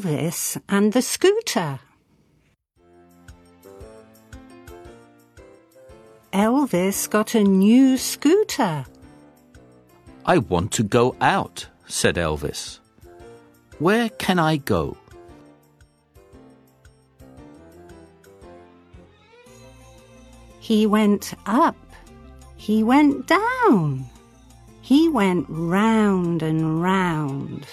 Elvis and the scooter. Elvis got a new scooter. I want to go out, said Elvis. Where can I go? He went up. He went down. He went round and round.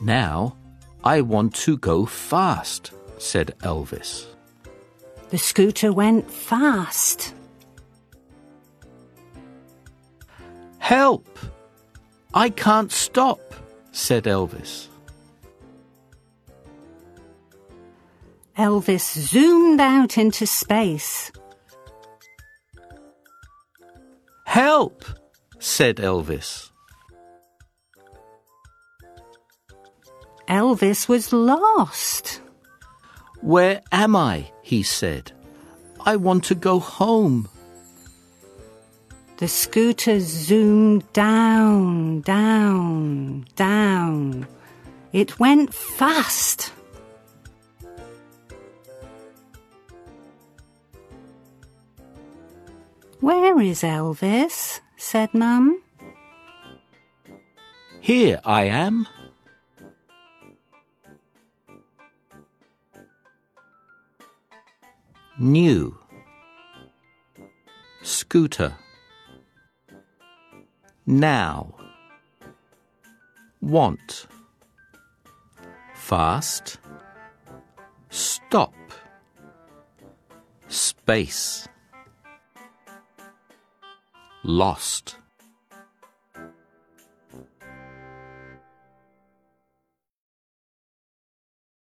Now I want to go fast, said Elvis. The scooter went fast. Help! I can't stop, said Elvis. Elvis zoomed out into space. Help! said Elvis. Elvis was lost. Where am I? he said. I want to go home. The scooter zoomed down, down, down. It went fast. Where is Elvis? said Mum. Here I am. New. Scooter. Now. Want. Fast. Stop. Space. Lost